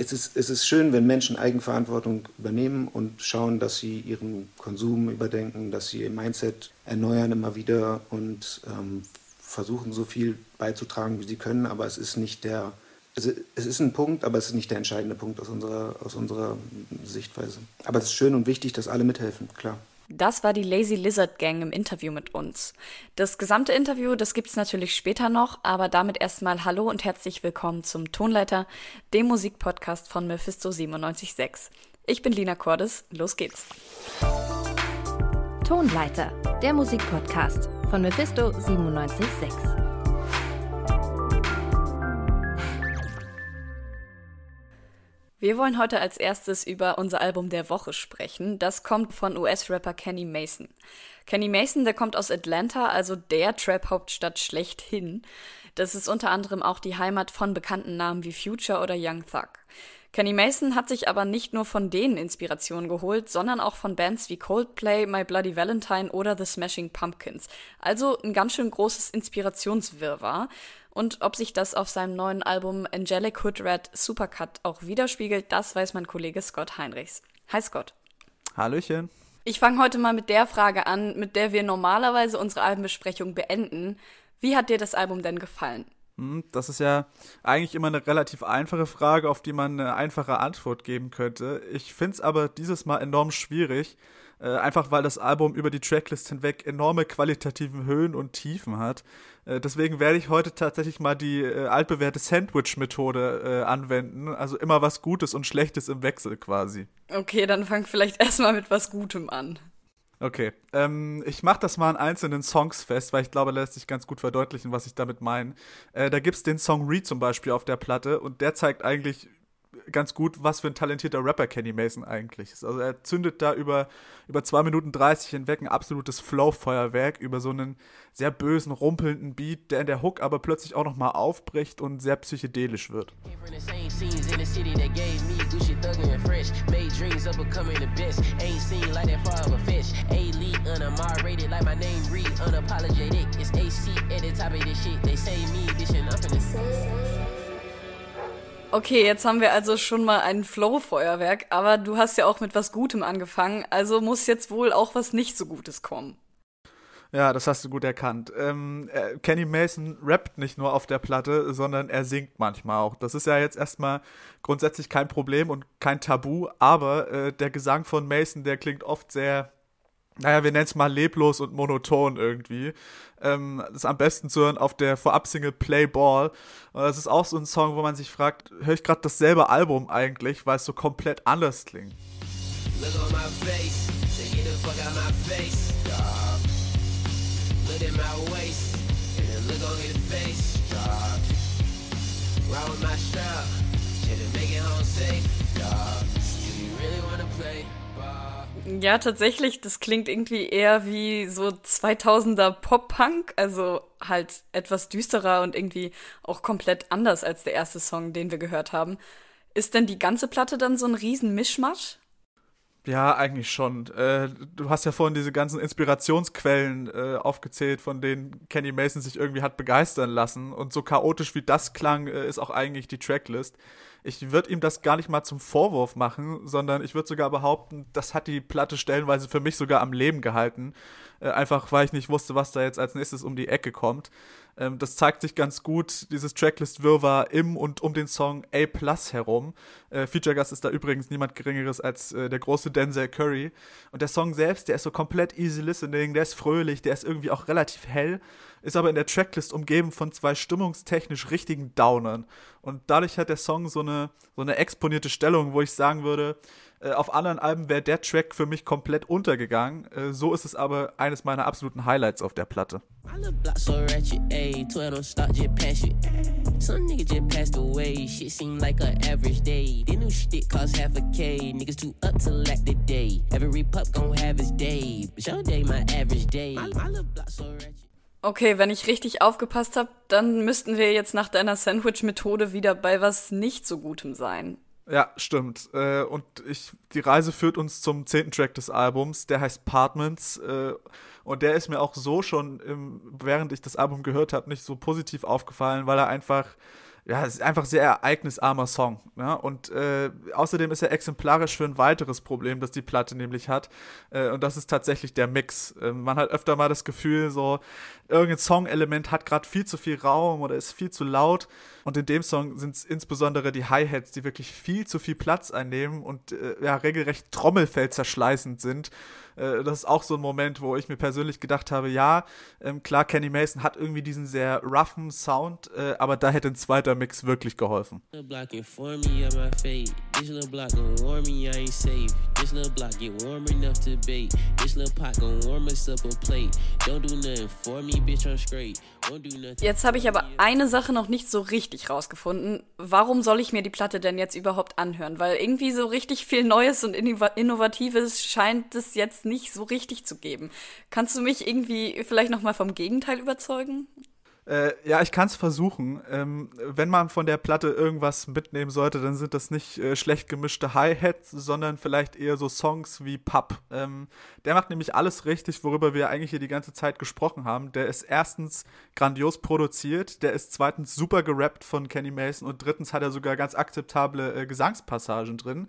es ist, es ist schön, wenn Menschen Eigenverantwortung übernehmen und schauen, dass sie ihren Konsum überdenken, dass sie ihr Mindset erneuern immer wieder und ähm, versuchen, so viel beizutragen, wie sie können. Aber es ist nicht der, also es ist ein Punkt, aber es ist nicht der entscheidende Punkt aus unserer, aus unserer Sichtweise. Aber es ist schön und wichtig, dass alle mithelfen, klar. Das war die Lazy Lizard Gang im Interview mit uns. Das gesamte Interview, das gibt's natürlich später noch, aber damit erstmal Hallo und herzlich willkommen zum Tonleiter, dem Musikpodcast von Mephisto 976. Ich bin Lina Cordes, los geht's. Tonleiter, der Musikpodcast von Mephisto 976. Wir wollen heute als erstes über unser Album der Woche sprechen. Das kommt von US-Rapper Kenny Mason. Kenny Mason, der kommt aus Atlanta, also der Trap-Hauptstadt schlechthin. Das ist unter anderem auch die Heimat von bekannten Namen wie Future oder Young Thug. Kenny Mason hat sich aber nicht nur von denen Inspiration geholt, sondern auch von Bands wie Coldplay, My Bloody Valentine oder The Smashing Pumpkins. Also ein ganz schön großes Inspirationswirrwarr. Und ob sich das auf seinem neuen Album Angelic Hood Red Supercut auch widerspiegelt, das weiß mein Kollege Scott Heinrichs. Hi Scott. Hallöchen. Ich fange heute mal mit der Frage an, mit der wir normalerweise unsere Albenbesprechung beenden. Wie hat dir das Album denn gefallen? Hm, das ist ja eigentlich immer eine relativ einfache Frage, auf die man eine einfache Antwort geben könnte. Ich finde es aber dieses Mal enorm schwierig, äh, einfach weil das Album über die Tracklist hinweg enorme qualitativen Höhen und Tiefen hat. Äh, deswegen werde ich heute tatsächlich mal die äh, altbewährte Sandwich-Methode äh, anwenden. Also immer was Gutes und Schlechtes im Wechsel quasi. Okay, dann fang vielleicht erstmal mit was Gutem an. Okay, ähm, ich mache das mal an einzelnen Songs fest, weil ich glaube, lässt sich ganz gut verdeutlichen, was ich damit meine. Äh, da gibt's den Song Read zum Beispiel auf der Platte und der zeigt eigentlich ganz gut, was für ein talentierter Rapper Kenny Mason eigentlich ist. Also er zündet da über, über 2 Minuten 30 hinweg ein absolutes Flow-Feuerwerk über so einen sehr bösen, rumpelnden Beat, der in der Hook aber plötzlich auch nochmal aufbricht und sehr psychedelisch wird. Unapologetic, it's AC at the top of this shit. They say me, bitch, and up in the Okay, jetzt haben wir also schon mal ein Flow-Feuerwerk, aber du hast ja auch mit was Gutem angefangen, also muss jetzt wohl auch was nicht so Gutes kommen. Ja, das hast du gut erkannt. Ähm, äh, Kenny Mason rappt nicht nur auf der Platte, sondern er singt manchmal auch. Das ist ja jetzt erstmal grundsätzlich kein Problem und kein Tabu, aber äh, der Gesang von Mason, der klingt oft sehr naja, wir nennen es mal leblos und monoton irgendwie. Ähm, das ist am besten zu hören auf der Vorab-Single Play Ball. Und das ist auch so ein Song, wo man sich fragt, höre ich gerade dasselbe Album eigentlich, weil es so komplett anders klingt. Look on my face, get the fuck out my face, dog. Look at my waist, and then look on his face, dog. Ride with my strap, shit make it home safe, dog. Do you really wanna play? Ja, tatsächlich, das klingt irgendwie eher wie so 2000er Pop-Punk, also halt etwas düsterer und irgendwie auch komplett anders als der erste Song, den wir gehört haben. Ist denn die ganze Platte dann so ein riesen Mischmasch? Ja, eigentlich schon. Äh, du hast ja vorhin diese ganzen Inspirationsquellen äh, aufgezählt, von denen Kenny Mason sich irgendwie hat begeistern lassen. Und so chaotisch wie das klang, äh, ist auch eigentlich die Tracklist ich würde ihm das gar nicht mal zum Vorwurf machen, sondern ich würde sogar behaupten, das hat die Platte stellenweise für mich sogar am Leben gehalten. Äh, einfach weil ich nicht wusste, was da jetzt als nächstes um die Ecke kommt. Ähm, das zeigt sich ganz gut, dieses Tracklist-Wirrwarr im und um den Song A Plus herum. Äh, Feature-Gast ist da übrigens niemand Geringeres als äh, der große Denzel Curry. Und der Song selbst, der ist so komplett easy listening, der ist fröhlich, der ist irgendwie auch relativ hell ist aber in der Tracklist umgeben von zwei stimmungstechnisch richtigen Downern. Und dadurch hat der Song so eine, so eine exponierte Stellung, wo ich sagen würde, äh, auf anderen Alben wäre der Track für mich komplett untergegangen. Äh, so ist es aber eines meiner absoluten Highlights auf der Platte. Every pup gon' have his day, but your day my average day. My, my little block so ratchet. Okay, wenn ich richtig aufgepasst habe, dann müssten wir jetzt nach deiner Sandwich-Methode wieder bei was nicht so Gutem sein. Ja, stimmt. Äh, und ich, die Reise führt uns zum zehnten Track des Albums. Der heißt Partments. Äh, und der ist mir auch so schon, im, während ich das Album gehört habe, nicht so positiv aufgefallen, weil er einfach ja, es ist einfach sehr ereignisarmer Song. Ne? Und äh, außerdem ist er exemplarisch für ein weiteres Problem, das die Platte nämlich hat. Äh, und das ist tatsächlich der Mix. Äh, man hat öfter mal das Gefühl, so irgendein Songelement hat gerade viel zu viel Raum oder ist viel zu laut. Und in dem Song sind es insbesondere die Hi-Hats, die wirklich viel zu viel Platz einnehmen und äh, ja, regelrecht Trommelfell zerschleißend sind. Äh, das ist auch so ein Moment, wo ich mir persönlich gedacht habe, ja, ähm, klar, Kenny Mason hat irgendwie diesen sehr roughen Sound, äh, aber da hätte ein zweiter Mix wirklich geholfen. Jetzt habe ich aber eine Sache noch nicht so richtig rausgefunden. Warum soll ich mir die Platte denn jetzt überhaupt anhören? Weil irgendwie so richtig viel Neues und Innovatives scheint es jetzt nicht so richtig zu geben. Kannst du mich irgendwie vielleicht noch mal vom Gegenteil überzeugen? Äh, ja, ich kann es versuchen. Ähm, wenn man von der Platte irgendwas mitnehmen sollte, dann sind das nicht äh, schlecht gemischte Hi-Hats, sondern vielleicht eher so Songs wie Pub. Ähm, der macht nämlich alles richtig, worüber wir eigentlich hier die ganze Zeit gesprochen haben. Der ist erstens grandios produziert, der ist zweitens super gerappt von Kenny Mason und drittens hat er sogar ganz akzeptable äh, Gesangspassagen drin.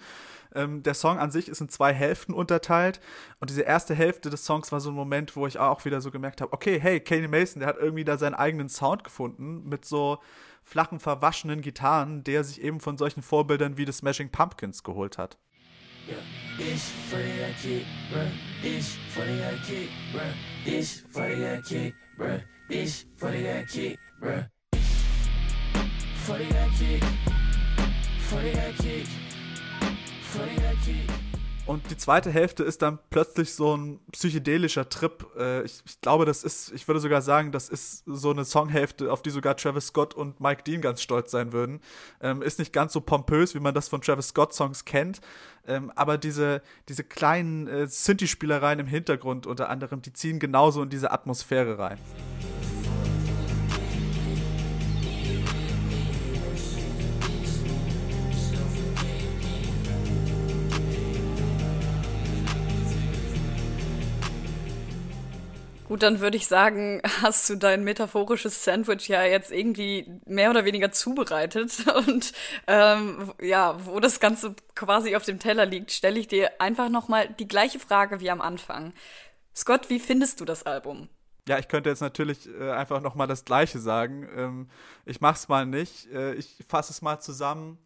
Ähm, der Song an sich ist in zwei Hälften unterteilt. Und diese erste Hälfte des Songs war so ein Moment, wo ich auch wieder so gemerkt habe, okay, hey, Kenny Mason, der hat irgendwie da seinen eigenen Sound gefunden mit so flachen, verwaschenen Gitarren, der sich eben von solchen Vorbildern wie The Smashing Pumpkins geholt hat. This for the kick, bruh. This for the kick, bruh. This for the kick, bruh. This for the kick, bruh. For the kick, for the kick. Und die zweite Hälfte ist dann plötzlich so ein psychedelischer Trip. Äh, ich, ich, glaube, das ist, ich würde sogar sagen, das ist so eine Songhälfte, auf die sogar Travis Scott und Mike Dean ganz stolz sein würden. Ähm, ist nicht ganz so pompös, wie man das von Travis Scott-Songs kennt. Ähm, aber diese, diese kleinen äh, Synthi-Spielereien im Hintergrund unter anderem, die ziehen genauso in diese Atmosphäre rein. Gut, dann würde ich sagen, hast du dein metaphorisches Sandwich ja jetzt irgendwie mehr oder weniger zubereitet. Und ähm, ja, wo das Ganze quasi auf dem Teller liegt, stelle ich dir einfach nochmal die gleiche Frage wie am Anfang. Scott, wie findest du das Album? Ja, ich könnte jetzt natürlich äh, einfach nochmal das Gleiche sagen. Ähm, ich mach's mal nicht. Äh, ich fasse es mal zusammen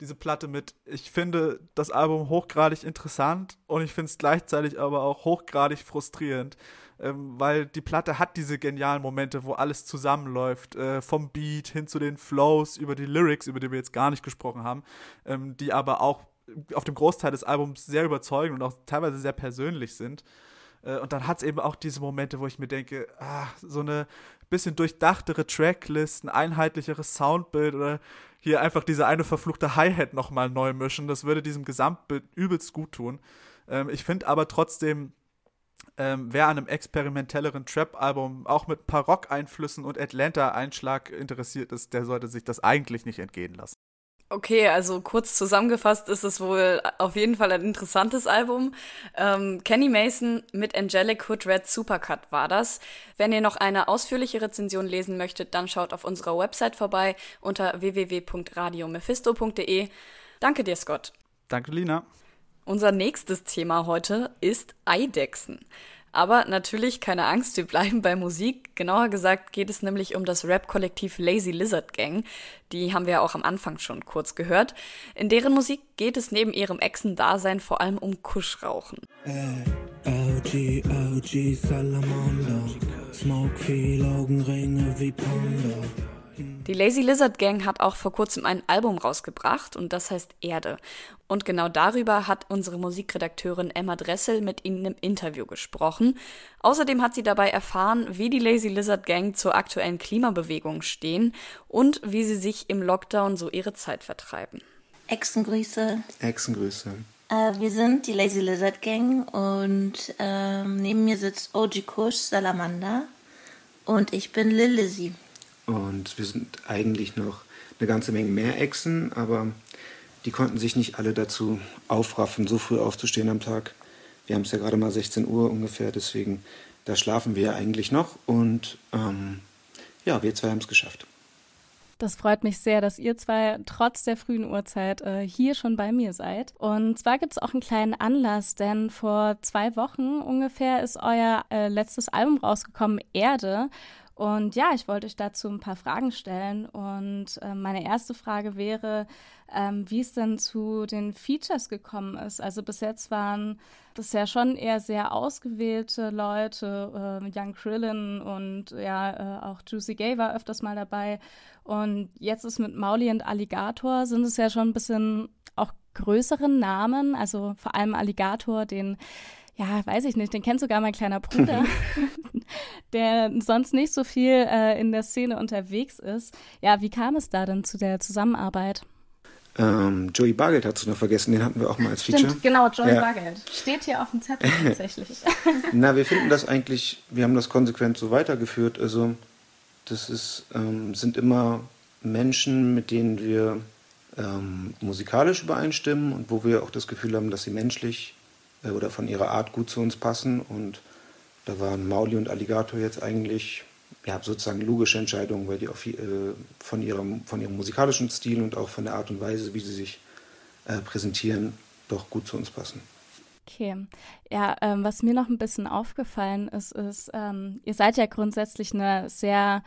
diese Platte mit, ich finde das Album hochgradig interessant und ich finde es gleichzeitig aber auch hochgradig frustrierend ähm, weil die Platte hat diese genialen Momente, wo alles zusammenläuft, äh, vom Beat hin zu den Flows, über die Lyrics, über die wir jetzt gar nicht gesprochen haben, ähm, die aber auch auf dem Großteil des Albums sehr überzeugend und auch teilweise sehr persönlich sind. Äh, und dann hat es eben auch diese Momente, wo ich mir denke, ah, so eine bisschen durchdachtere Tracklist, ein einheitlicheres Soundbild oder hier einfach diese eine verfluchte Hi-Hat nochmal neu mischen, das würde diesem Gesamtbild übelst gut tun. Ähm, ich finde aber trotzdem, ähm, wer an einem experimentelleren Trap-Album auch mit ein paar Rock-Einflüssen und Atlanta-Einschlag interessiert ist, der sollte sich das eigentlich nicht entgehen lassen. Okay, also kurz zusammengefasst ist es wohl auf jeden Fall ein interessantes Album. Ähm, Kenny Mason mit Angelic Hood Red Supercut war das. Wenn ihr noch eine ausführliche Rezension lesen möchtet, dann schaut auf unserer Website vorbei unter www.radiomephisto.de. Danke dir, Scott. Danke, Lina. Unser nächstes Thema heute ist Eidechsen. Aber natürlich keine Angst, wir bleiben bei Musik. Genauer gesagt geht es nämlich um das Rap-Kollektiv Lazy Lizard Gang. Die haben wir auch am Anfang schon kurz gehört. In deren Musik geht es neben ihrem Echsen-Dasein vor allem um Kuschrauchen. Äh, OG, OG, Salamander. Smoke viel Augenringe wie Panda. Die Lazy Lizard Gang hat auch vor kurzem ein Album rausgebracht und das heißt Erde. Und genau darüber hat unsere Musikredakteurin Emma Dressel mit ihnen im Interview gesprochen. Außerdem hat sie dabei erfahren, wie die Lazy Lizard Gang zur aktuellen Klimabewegung stehen und wie sie sich im Lockdown so ihre Zeit vertreiben. Echsengrüße. Echsengrüße. Äh, wir sind die Lazy Lizard Gang und äh, neben mir sitzt OG Kush Salamander und ich bin Lil. Und wir sind eigentlich noch eine ganze Menge mehr Echsen, aber die konnten sich nicht alle dazu aufraffen, so früh aufzustehen am Tag. Wir haben es ja gerade mal 16 Uhr ungefähr, deswegen da schlafen wir eigentlich noch und ähm, ja, wir zwei haben es geschafft. Das freut mich sehr, dass ihr zwei trotz der frühen Uhrzeit äh, hier schon bei mir seid. Und zwar gibt es auch einen kleinen Anlass, denn vor zwei Wochen ungefähr ist euer äh, letztes Album rausgekommen, Erde. Und ja, ich wollte euch dazu ein paar Fragen stellen. Und äh, meine erste Frage wäre, ähm, wie es denn zu den Features gekommen ist. Also bis jetzt waren das ja schon eher sehr ausgewählte Leute, äh, Young Krillin und ja, äh, auch Juicy Gay war öfters mal dabei. Und jetzt ist mit Mauli und Alligator sind es ja schon ein bisschen auch größere Namen, also vor allem Alligator, den ja, weiß ich nicht, den kennt sogar mein kleiner Bruder, der sonst nicht so viel äh, in der Szene unterwegs ist. Ja, wie kam es da denn zu der Zusammenarbeit? Ähm, Joey Bargeld hast du noch vergessen, den hatten wir auch mal als Feature. Stimmt, genau, Joey ja. Bargeld. Steht hier auf dem Zettel tatsächlich. Na, wir finden das eigentlich, wir haben das konsequent so weitergeführt. Also, das ist, ähm, sind immer Menschen, mit denen wir ähm, musikalisch übereinstimmen und wo wir auch das Gefühl haben, dass sie menschlich äh, oder von ihrer Art gut zu uns passen. Und da waren Mauli und Alligator jetzt eigentlich ja, sozusagen logische Entscheidungen, weil die auch äh, von, ihrem, von ihrem musikalischen Stil und auch von der Art und Weise, wie sie sich äh, präsentieren, doch gut zu uns passen. Okay. Ja, ähm, was mir noch ein bisschen aufgefallen ist, ist, ähm, ihr seid ja grundsätzlich eine sehr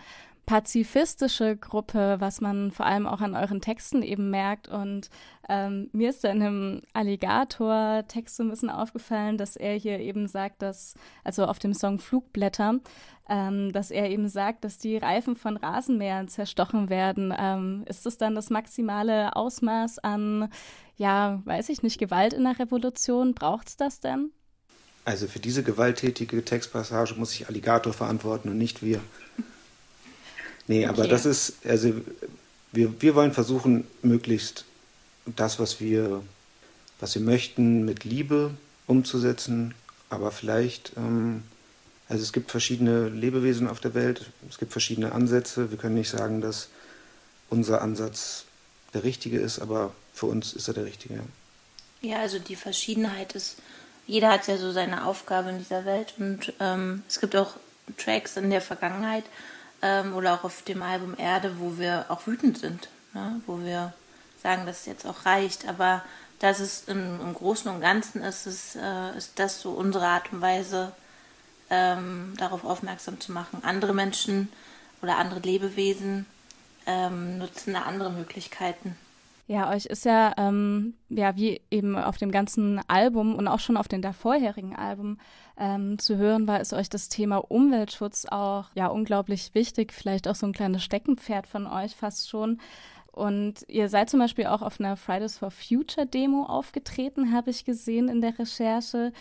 pazifistische Gruppe, was man vor allem auch an euren Texten eben merkt. Und ähm, mir ist da in einem Alligator-Text so ein bisschen aufgefallen, dass er hier eben sagt, dass, also auf dem Song Flugblätter, ähm, dass er eben sagt, dass die Reifen von Rasenmähern zerstochen werden. Ähm, ist das dann das maximale Ausmaß an, ja, weiß ich nicht, Gewalt in der Revolution? Braucht es das denn? Also für diese gewalttätige Textpassage muss sich Alligator verantworten und nicht wir. Nee, aber das ist, also wir, wir wollen versuchen, möglichst das, was wir, was wir möchten, mit Liebe umzusetzen. Aber vielleicht, ähm, also es gibt verschiedene Lebewesen auf der Welt, es gibt verschiedene Ansätze. Wir können nicht sagen, dass unser Ansatz der richtige ist, aber für uns ist er der richtige. Ja, also die Verschiedenheit ist, jeder hat ja so seine Aufgabe in dieser Welt und ähm, es gibt auch Tracks in der Vergangenheit, ähm, oder auch auf dem Album Erde, wo wir auch wütend sind, ne? wo wir sagen, dass es jetzt auch reicht. Aber das ist im, im Großen und Ganzen ist es, äh, ist das so unsere Art und Weise, ähm, darauf aufmerksam zu machen. Andere Menschen oder andere Lebewesen ähm, nutzen da andere Möglichkeiten. Ja, euch ist ja, ähm, ja, wie eben auf dem ganzen Album und auch schon auf den davorherigen Album ähm, zu hören war, ist euch das Thema Umweltschutz auch ja unglaublich wichtig, vielleicht auch so ein kleines Steckenpferd von euch fast schon. Und ihr seid zum Beispiel auch auf einer Fridays for Future Demo aufgetreten, habe ich gesehen in der Recherche.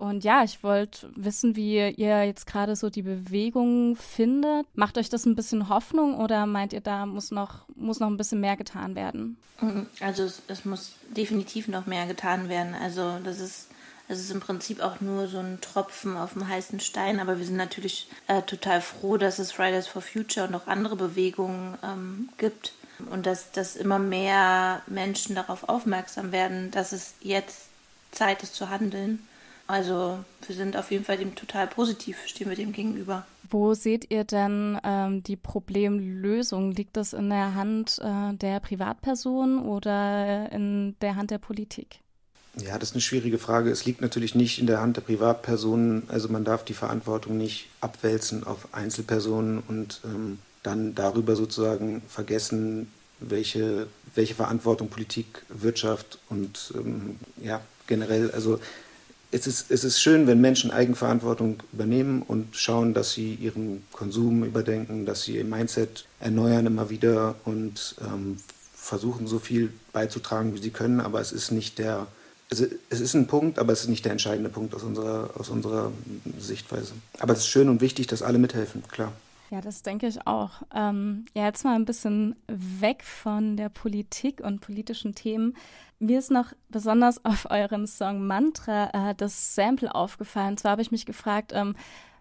Und ja, ich wollte wissen, wie ihr jetzt gerade so die Bewegung findet. Macht euch das ein bisschen Hoffnung oder meint ihr, da muss noch, muss noch ein bisschen mehr getan werden? Mhm. Also es, es muss definitiv noch mehr getan werden. Also das ist es ist im Prinzip auch nur so ein Tropfen auf dem heißen Stein, aber wir sind natürlich äh, total froh, dass es Fridays for Future und auch andere Bewegungen ähm, gibt und dass, dass immer mehr Menschen darauf aufmerksam werden, dass es jetzt Zeit ist zu handeln. Also wir sind auf jeden Fall dem total positiv, stehen wir dem gegenüber. Wo seht ihr denn ähm, die Problemlösung? Liegt das in der Hand äh, der Privatperson oder in der Hand der Politik? Ja, das ist eine schwierige Frage. Es liegt natürlich nicht in der Hand der Privatpersonen. Also man darf die Verantwortung nicht abwälzen auf Einzelpersonen und ähm, dann darüber sozusagen vergessen, welche, welche Verantwortung Politik, Wirtschaft und ähm, ja, generell, also es ist, es ist schön, wenn Menschen Eigenverantwortung übernehmen und schauen, dass sie ihren Konsum überdenken, dass sie ihr Mindset erneuern immer wieder und ähm, versuchen, so viel beizutragen, wie sie können. Aber es ist nicht der, also es ist ein Punkt, aber es ist nicht der entscheidende Punkt aus unserer, aus unserer Sichtweise. Aber es ist schön und wichtig, dass alle mithelfen, klar. Ja, das denke ich auch. Ähm, ja, jetzt mal ein bisschen weg von der Politik und politischen Themen. Mir ist noch besonders auf euren Song Mantra äh, das Sample aufgefallen. Und zwar habe ich mich gefragt, ähm,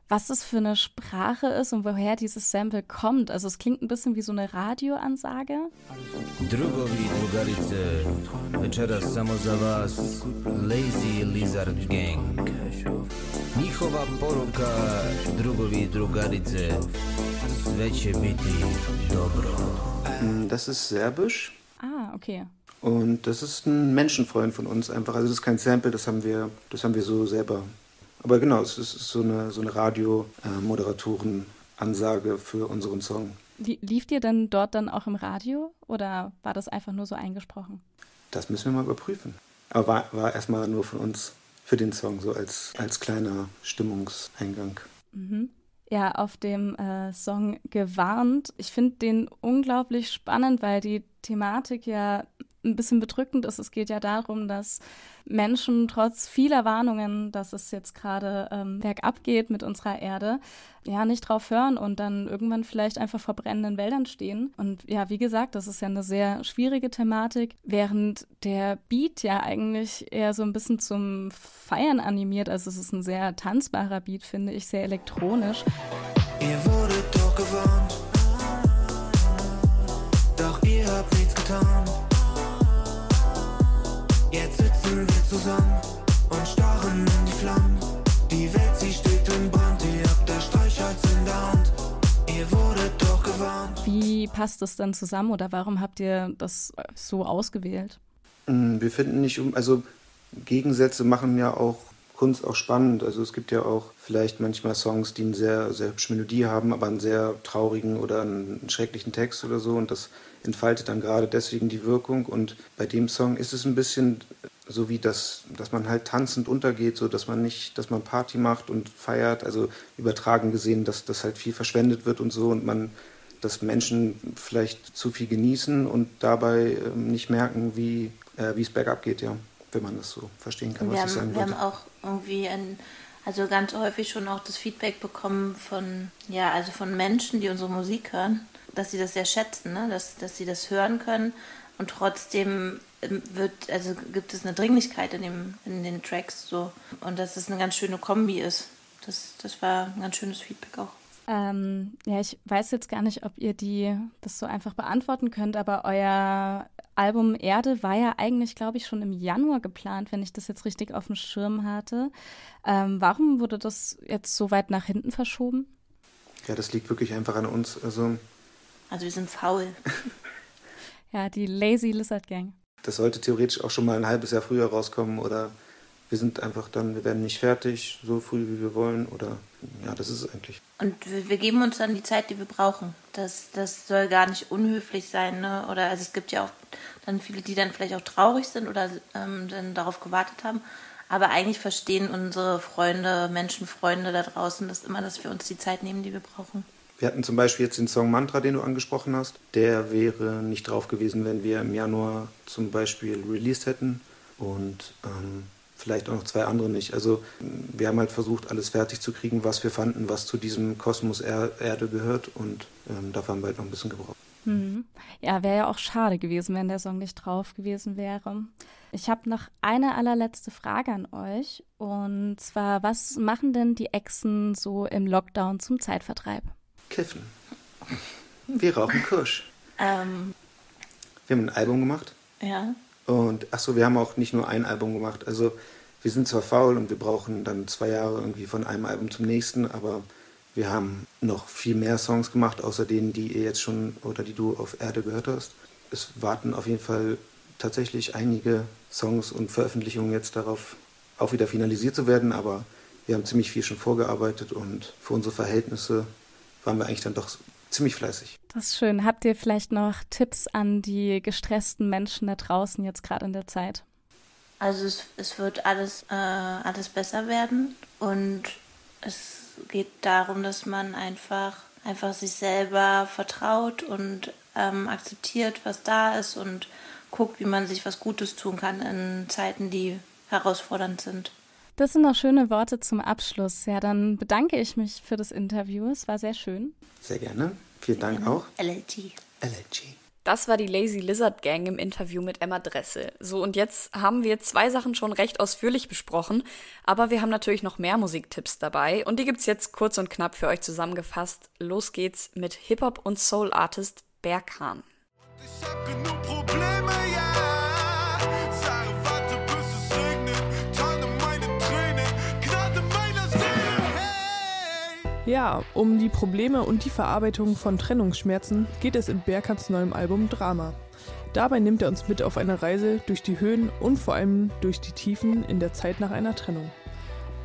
was das für eine Sprache ist und woher dieses Sample kommt. Also es klingt ein bisschen wie so eine Radioansage. Drugovi, drugarice, večeras samo za vas, Lazy Lizard Gang. Njihova poruka, drugovi, drugarice, sve će biti dobro. Mm, das ist Serbisch. Ah, okay. Und das ist ein Menschenfreund von uns einfach. Also das ist kein Sample, das haben wir, das haben wir so selber. Aber genau, es ist so eine, so eine Radio-Moderatoren-Ansage für unseren Song. Lief ihr denn dort dann auch im Radio oder war das einfach nur so eingesprochen? Das müssen wir mal überprüfen. Aber war, war erstmal nur von uns für den Song, so als, als kleiner Stimmungseingang. Mhm. Ja, auf dem äh, Song Gewarnt. Ich finde den unglaublich spannend, weil die Thematik ja ein bisschen bedrückend ist. Es geht ja darum, dass Menschen trotz vieler Warnungen, dass es jetzt gerade ähm, bergab geht mit unserer Erde, ja, nicht drauf hören und dann irgendwann vielleicht einfach vor brennenden Wäldern stehen. Und ja, wie gesagt, das ist ja eine sehr schwierige Thematik, während der Beat ja eigentlich eher so ein bisschen zum Feiern animiert. Also es ist ein sehr tanzbarer Beat, finde ich, sehr elektronisch. Ihr Wie passt das dann zusammen oder warum habt ihr das so ausgewählt? Mm, wir finden nicht, also Gegensätze machen ja auch Kunst auch spannend. Also es gibt ja auch vielleicht manchmal Songs, die eine sehr, sehr hübsche Melodie haben, aber einen sehr traurigen oder einen schrecklichen Text oder so. Und das entfaltet dann gerade deswegen die Wirkung. Und bei dem Song ist es ein bisschen so wie das, dass man halt tanzend untergeht, so dass man nicht, dass man Party macht und feiert. Also übertragen gesehen, dass das halt viel verschwendet wird und so und man dass Menschen vielleicht zu viel genießen und dabei ähm, nicht merken, wie äh, es bergab geht, ja wenn man das so verstehen kann, was wir ich sagen haben, Wir haben auch irgendwie ein, also ganz häufig schon auch das Feedback bekommen von, ja, also von Menschen, die unsere Musik hören, dass sie das sehr schätzen, ne? dass, dass sie das hören können und trotzdem ähm, wird, also gibt es eine Dringlichkeit in, dem, in den Tracks so und dass es eine ganz schöne Kombi ist. Das, das war ein ganz schönes Feedback auch. Ähm, ja, ich weiß jetzt gar nicht, ob ihr die das so einfach beantworten könnt, aber euer Album Erde war ja eigentlich, glaube ich, schon im Januar geplant, wenn ich das jetzt richtig auf dem Schirm hatte. Ähm, warum wurde das jetzt so weit nach hinten verschoben? Ja, das liegt wirklich einfach an uns. Also, also wir sind faul. ja, die Lazy Lizard Gang. Das sollte theoretisch auch schon mal ein halbes Jahr früher rauskommen oder wir sind einfach dann, wir werden nicht fertig, so früh wie wir wollen oder ja, das ist es eigentlich. Und wir, wir, geben uns dann die Zeit, die wir brauchen. Das, das soll gar nicht unhöflich sein, ne? Oder also es gibt ja auch dann viele, die dann vielleicht auch traurig sind oder ähm, dann darauf gewartet haben. Aber eigentlich verstehen unsere Freunde, Menschenfreunde da draußen das immer, dass wir uns die Zeit nehmen, die wir brauchen. Wir hatten zum Beispiel jetzt den Song Mantra, den du angesprochen hast. Der wäre nicht drauf gewesen, wenn wir im Januar zum Beispiel released hätten. Und ähm, vielleicht auch noch zwei andere nicht. Also wir haben halt versucht, alles fertig zu kriegen, was wir fanden, was zu diesem Kosmos er Erde gehört und ähm, dafür haben wir halt noch ein bisschen gebraucht. Mhm. Ja, wäre ja auch schade gewesen, wenn der Song nicht drauf gewesen wäre. Ich habe noch eine allerletzte Frage an euch und zwar, was machen denn die Echsen so im Lockdown zum Zeitvertreib? Kiffen. Wir rauchen Kusch. Ähm. Wir haben ein Album gemacht. Ja. Und achso, wir haben auch nicht nur ein Album gemacht. Also wir sind zwar faul und wir brauchen dann zwei Jahre irgendwie von einem Album zum nächsten, aber wir haben noch viel mehr Songs gemacht, außer denen, die ihr jetzt schon oder die du auf Erde gehört hast. Es warten auf jeden Fall tatsächlich einige Songs und Veröffentlichungen jetzt darauf, auch wieder finalisiert zu werden, aber wir haben ziemlich viel schon vorgearbeitet und für unsere Verhältnisse waren wir eigentlich dann doch ziemlich fleißig. Das ist schön. Habt ihr vielleicht noch Tipps an die gestressten Menschen da draußen jetzt gerade in der Zeit? Also es, es wird alles, äh, alles besser werden und es geht darum, dass man einfach, einfach sich selber vertraut und ähm, akzeptiert, was da ist und guckt, wie man sich was Gutes tun kann in Zeiten, die herausfordernd sind. Das sind noch schöne Worte zum Abschluss. Ja, dann bedanke ich mich für das Interview. Es war sehr schön. Sehr gerne. Vielen Dank auch. LLG. LLG. Das war die Lazy Lizard Gang im Interview mit Emma Dressel. So, und jetzt haben wir zwei Sachen schon recht ausführlich besprochen, aber wir haben natürlich noch mehr Musiktipps dabei und die gibt's jetzt kurz und knapp für euch zusammengefasst. Los geht's mit Hip-Hop und Soul-Artist Berkan. Ich hab genug Probleme, ja. Ja, um die Probleme und die Verarbeitung von Trennungsschmerzen geht es in Berkans neuem Album Drama. Dabei nimmt er uns mit auf eine Reise durch die Höhen und vor allem durch die Tiefen in der Zeit nach einer Trennung.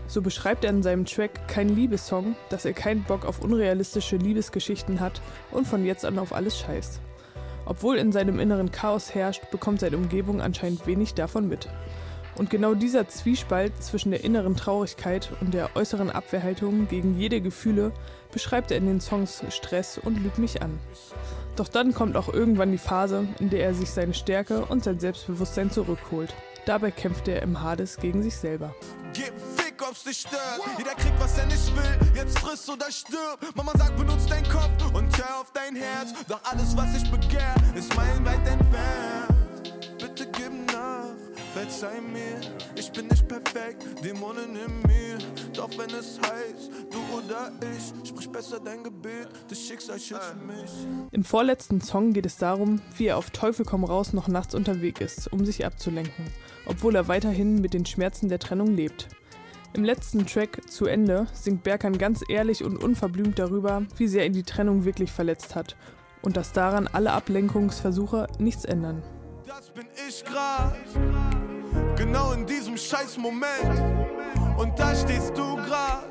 So beschreibt er in seinem Track Kein Liebessong, dass er keinen Bock auf unrealistische Liebesgeschichten hat und von jetzt an auf alles scheißt. Obwohl in seinem inneren Chaos herrscht, bekommt seine Umgebung anscheinend wenig davon mit. Und genau dieser Zwiespalt zwischen der inneren Traurigkeit und der äußeren Abwehrhaltung gegen jede Gefühle beschreibt er in den Songs Stress und Lüg mich an. Doch dann kommt auch irgendwann die Phase, in der er sich seine Stärke und sein Selbstbewusstsein zurückholt. Dabei kämpft er im Hades gegen sich selber. ob's dich stört. Jeder kriegt, was er nicht will. Jetzt friss oder stirb. Mama sagt, benutzt deinen Kopf und hör auf dein Herz. Doch alles, was ich begehr, ist meilenweit entfernt. Bitte gib verzeih mir, ich bin nicht perfekt, Dämonen in mir. Doch wenn es heißt, du oder ich, sprich besser dein Gebet, das Schicksal schützt mich. Im vorletzten Song geht es darum, wie er auf Teufel komm raus noch nachts unterwegs ist, um sich abzulenken, obwohl er weiterhin mit den Schmerzen der Trennung lebt. Im letzten Track Zu Ende singt Berkan ganz ehrlich und unverblümt darüber, wie sehr ihn die Trennung wirklich verletzt hat und dass daran alle Ablenkungsversuche nichts ändern. Das bin ich grad. Genau in diesem scheiß Moment. Und da stehst du grad.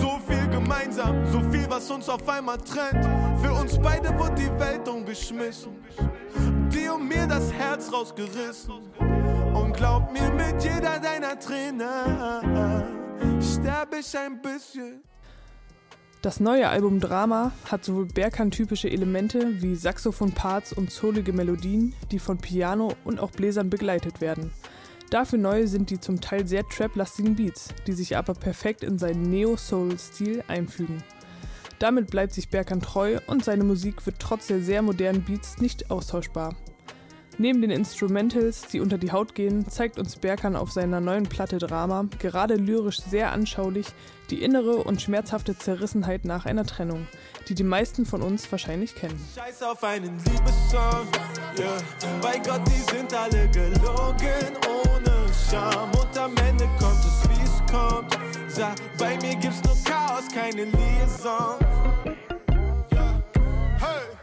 So viel gemeinsam, so viel, was uns auf einmal trennt. Für uns beide wurde die Welt umgeschmissen. Dir und mir das Herz rausgerissen. Und glaub mir, mit jeder deiner Träne sterbe ich ein bisschen. Das neue Album Drama hat sowohl Berkan-typische Elemente wie Saxophon-Parts und zolige Melodien, die von Piano und auch Bläsern begleitet werden. Dafür neu sind die zum Teil sehr trap-lastigen Beats, die sich aber perfekt in seinen Neo-Soul-Stil einfügen. Damit bleibt sich Berkan treu und seine Musik wird trotz der sehr modernen Beats nicht austauschbar. Neben den Instrumentals, die unter die Haut gehen, zeigt uns Berkan auf seiner neuen Platte Drama gerade lyrisch sehr anschaulich die innere und schmerzhafte Zerrissenheit nach einer Trennung, die die meisten von uns wahrscheinlich kennen. Scheiß auf einen Liebessong, yeah. bei Gott, die sind alle gelogen Scham und am Ende kommt es, wie es kommt. Sag, bei mir gibt's nur Chaos, keine Liaison.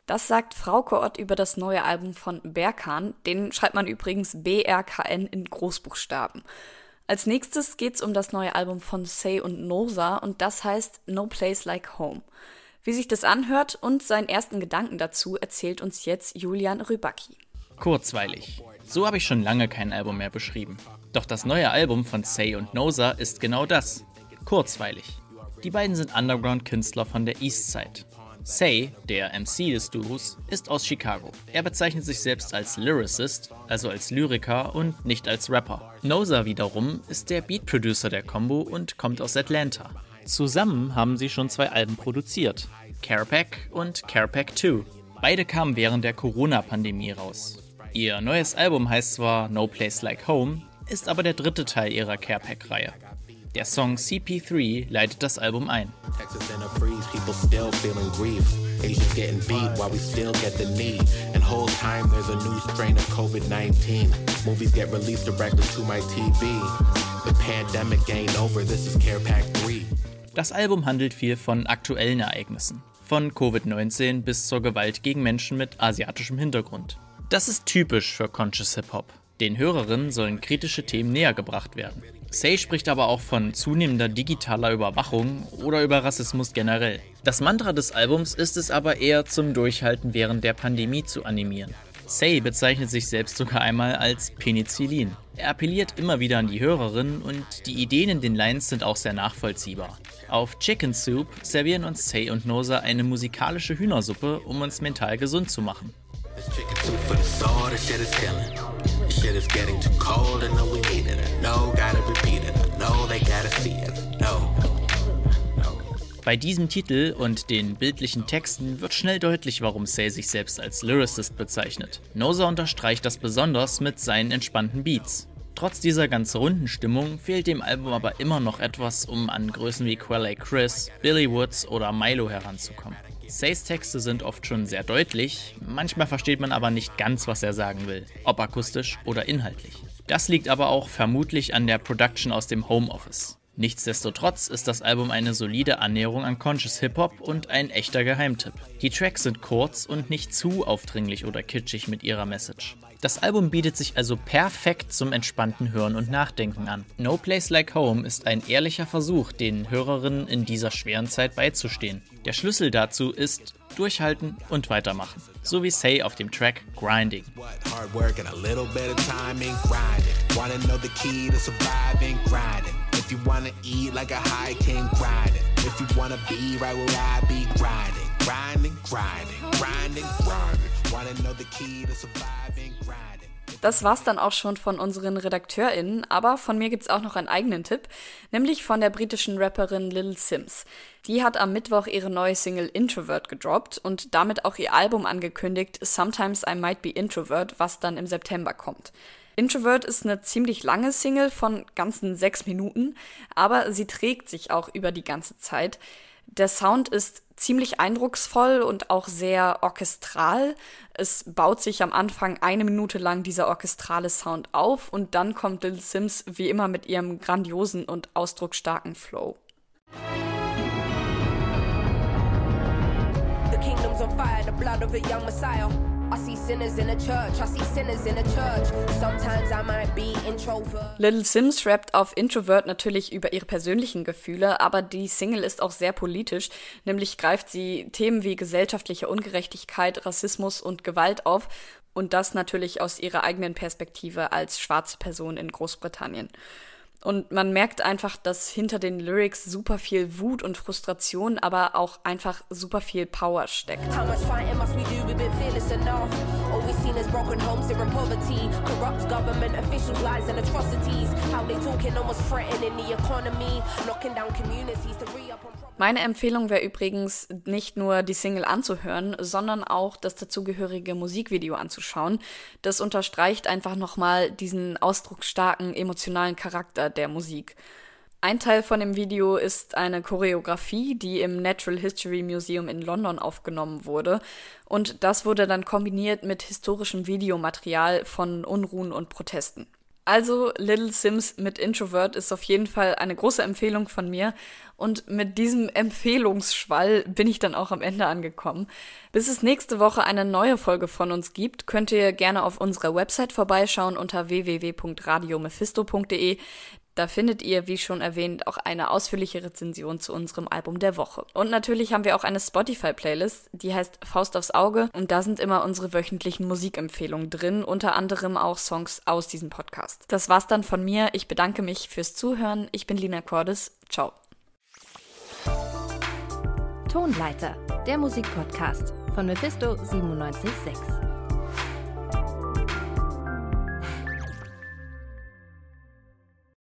Das sagt Frauke Ott über das neue Album von Berkan. Den schreibt man übrigens B-R-K-N in Großbuchstaben. Als nächstes geht's um das neue Album von Say und Nosa und das heißt No Place Like Home. Wie sich das anhört und seinen ersten Gedanken dazu erzählt uns jetzt Julian Rybacki. Kurzweilig. So habe ich schon lange kein Album mehr beschrieben. Doch das neue Album von Say und Nosa ist genau das. Kurzweilig. Die beiden sind Underground-Künstler von der Eastside. Say, der MC des Duos, ist aus Chicago. Er bezeichnet sich selbst als Lyricist, also als Lyriker und nicht als Rapper. Noza wiederum ist der Beat-Producer der Combo und kommt aus Atlanta. Zusammen haben sie schon zwei Alben produziert, Carepack und Carepack 2. Beide kamen während der Corona-Pandemie raus. Ihr neues Album heißt zwar No Place Like Home, ist aber der dritte Teil ihrer Carepack-Reihe. Der Song CP3 leitet das Album ein. Asians getting beat while we still get the need. And whole time there's a new strain of COVID 19. Movies get released directly to my TV. The pandemic ain't over, this is Care Pack 3. Das Album handelt viel von aktuellen Ereignissen. Von Covid-19 bis zur Gewalt gegen Menschen mit asiatischem Hintergrund. Das ist typisch für Conscious Hip Hop. Den Hörerinnen sollen kritische Themen näher gebracht werden. Say spricht aber auch von zunehmender digitaler Überwachung oder über Rassismus generell. Das Mantra des Albums ist es aber eher zum Durchhalten während der Pandemie zu animieren. Say bezeichnet sich selbst sogar einmal als Penicillin. Er appelliert immer wieder an die Hörerinnen und die Ideen in den Lines sind auch sehr nachvollziehbar. Auf Chicken Soup servieren uns Say und Nosa eine musikalische Hühnersuppe, um uns mental gesund zu machen. Shit is getting too cold, I know we need it. Know, gotta repeat it. Know they gotta see it. No. Bei diesem Titel und den bildlichen Texten wird schnell deutlich, warum Say sich selbst als Lyricist bezeichnet. Noza unterstreicht das besonders mit seinen entspannten Beats. Trotz dieser ganz runden Stimmung fehlt dem Album aber immer noch etwas, um an Größen wie Quelle Chris, Billy Woods oder Milo heranzukommen. Says Texte sind oft schon sehr deutlich, manchmal versteht man aber nicht ganz, was er sagen will, ob akustisch oder inhaltlich. Das liegt aber auch vermutlich an der Production aus dem Homeoffice. Nichtsdestotrotz ist das Album eine solide Annäherung an Conscious Hip-Hop und ein echter Geheimtipp. Die Tracks sind kurz und nicht zu aufdringlich oder kitschig mit ihrer Message. Das Album bietet sich also perfekt zum entspannten Hören und Nachdenken an. No Place Like Home ist ein ehrlicher Versuch, den Hörerinnen in dieser schweren Zeit beizustehen. Der Schlüssel dazu ist durchhalten und weitermachen. So wie Say auf dem Track Grinding. Grinding, grinding, grinding, grinding. Wanna know the key to surviving, grinding. Das war's dann auch schon von unseren RedakteurInnen, aber von mir gibt's auch noch einen eigenen Tipp, nämlich von der britischen Rapperin Lil Sims. Die hat am Mittwoch ihre neue Single Introvert gedroppt und damit auch ihr Album angekündigt, Sometimes I Might Be Introvert, was dann im September kommt. Introvert ist eine ziemlich lange Single von ganzen sechs Minuten, aber sie trägt sich auch über die ganze Zeit. Der Sound ist ziemlich eindrucksvoll und auch sehr orchestral. Es baut sich am Anfang eine Minute lang dieser orchestrale Sound auf und dann kommt Lil Sims wie immer mit ihrem grandiosen und ausdrucksstarken Flow. The kingdom's on fire, the blood of a young messiah. Little Sims rappt auf Introvert natürlich über ihre persönlichen Gefühle, aber die Single ist auch sehr politisch, nämlich greift sie Themen wie gesellschaftliche Ungerechtigkeit, Rassismus und Gewalt auf und das natürlich aus ihrer eigenen Perspektive als schwarze Person in Großbritannien. Und man merkt einfach, dass hinter den Lyrics super viel Wut und Frustration, aber auch einfach super viel Power steckt. Meine Empfehlung wäre übrigens nicht nur die Single anzuhören, sondern auch das dazugehörige Musikvideo anzuschauen. Das unterstreicht einfach nochmal diesen ausdrucksstarken emotionalen Charakter der Musik. Ein Teil von dem Video ist eine Choreografie, die im Natural History Museum in London aufgenommen wurde. Und das wurde dann kombiniert mit historischem Videomaterial von Unruhen und Protesten. Also Little Sims mit Introvert ist auf jeden Fall eine große Empfehlung von mir. Und mit diesem Empfehlungsschwall bin ich dann auch am Ende angekommen. Bis es nächste Woche eine neue Folge von uns gibt, könnt ihr gerne auf unserer Website vorbeischauen unter www.radiomephisto.de. Da findet ihr, wie schon erwähnt, auch eine ausführliche Rezension zu unserem Album der Woche. Und natürlich haben wir auch eine Spotify-Playlist, die heißt Faust aufs Auge. Und da sind immer unsere wöchentlichen Musikempfehlungen drin, unter anderem auch Songs aus diesem Podcast. Das war's dann von mir. Ich bedanke mich fürs Zuhören. Ich bin Lina Cordes. Ciao. Tonleiter, der Musikpodcast von Mephisto 976.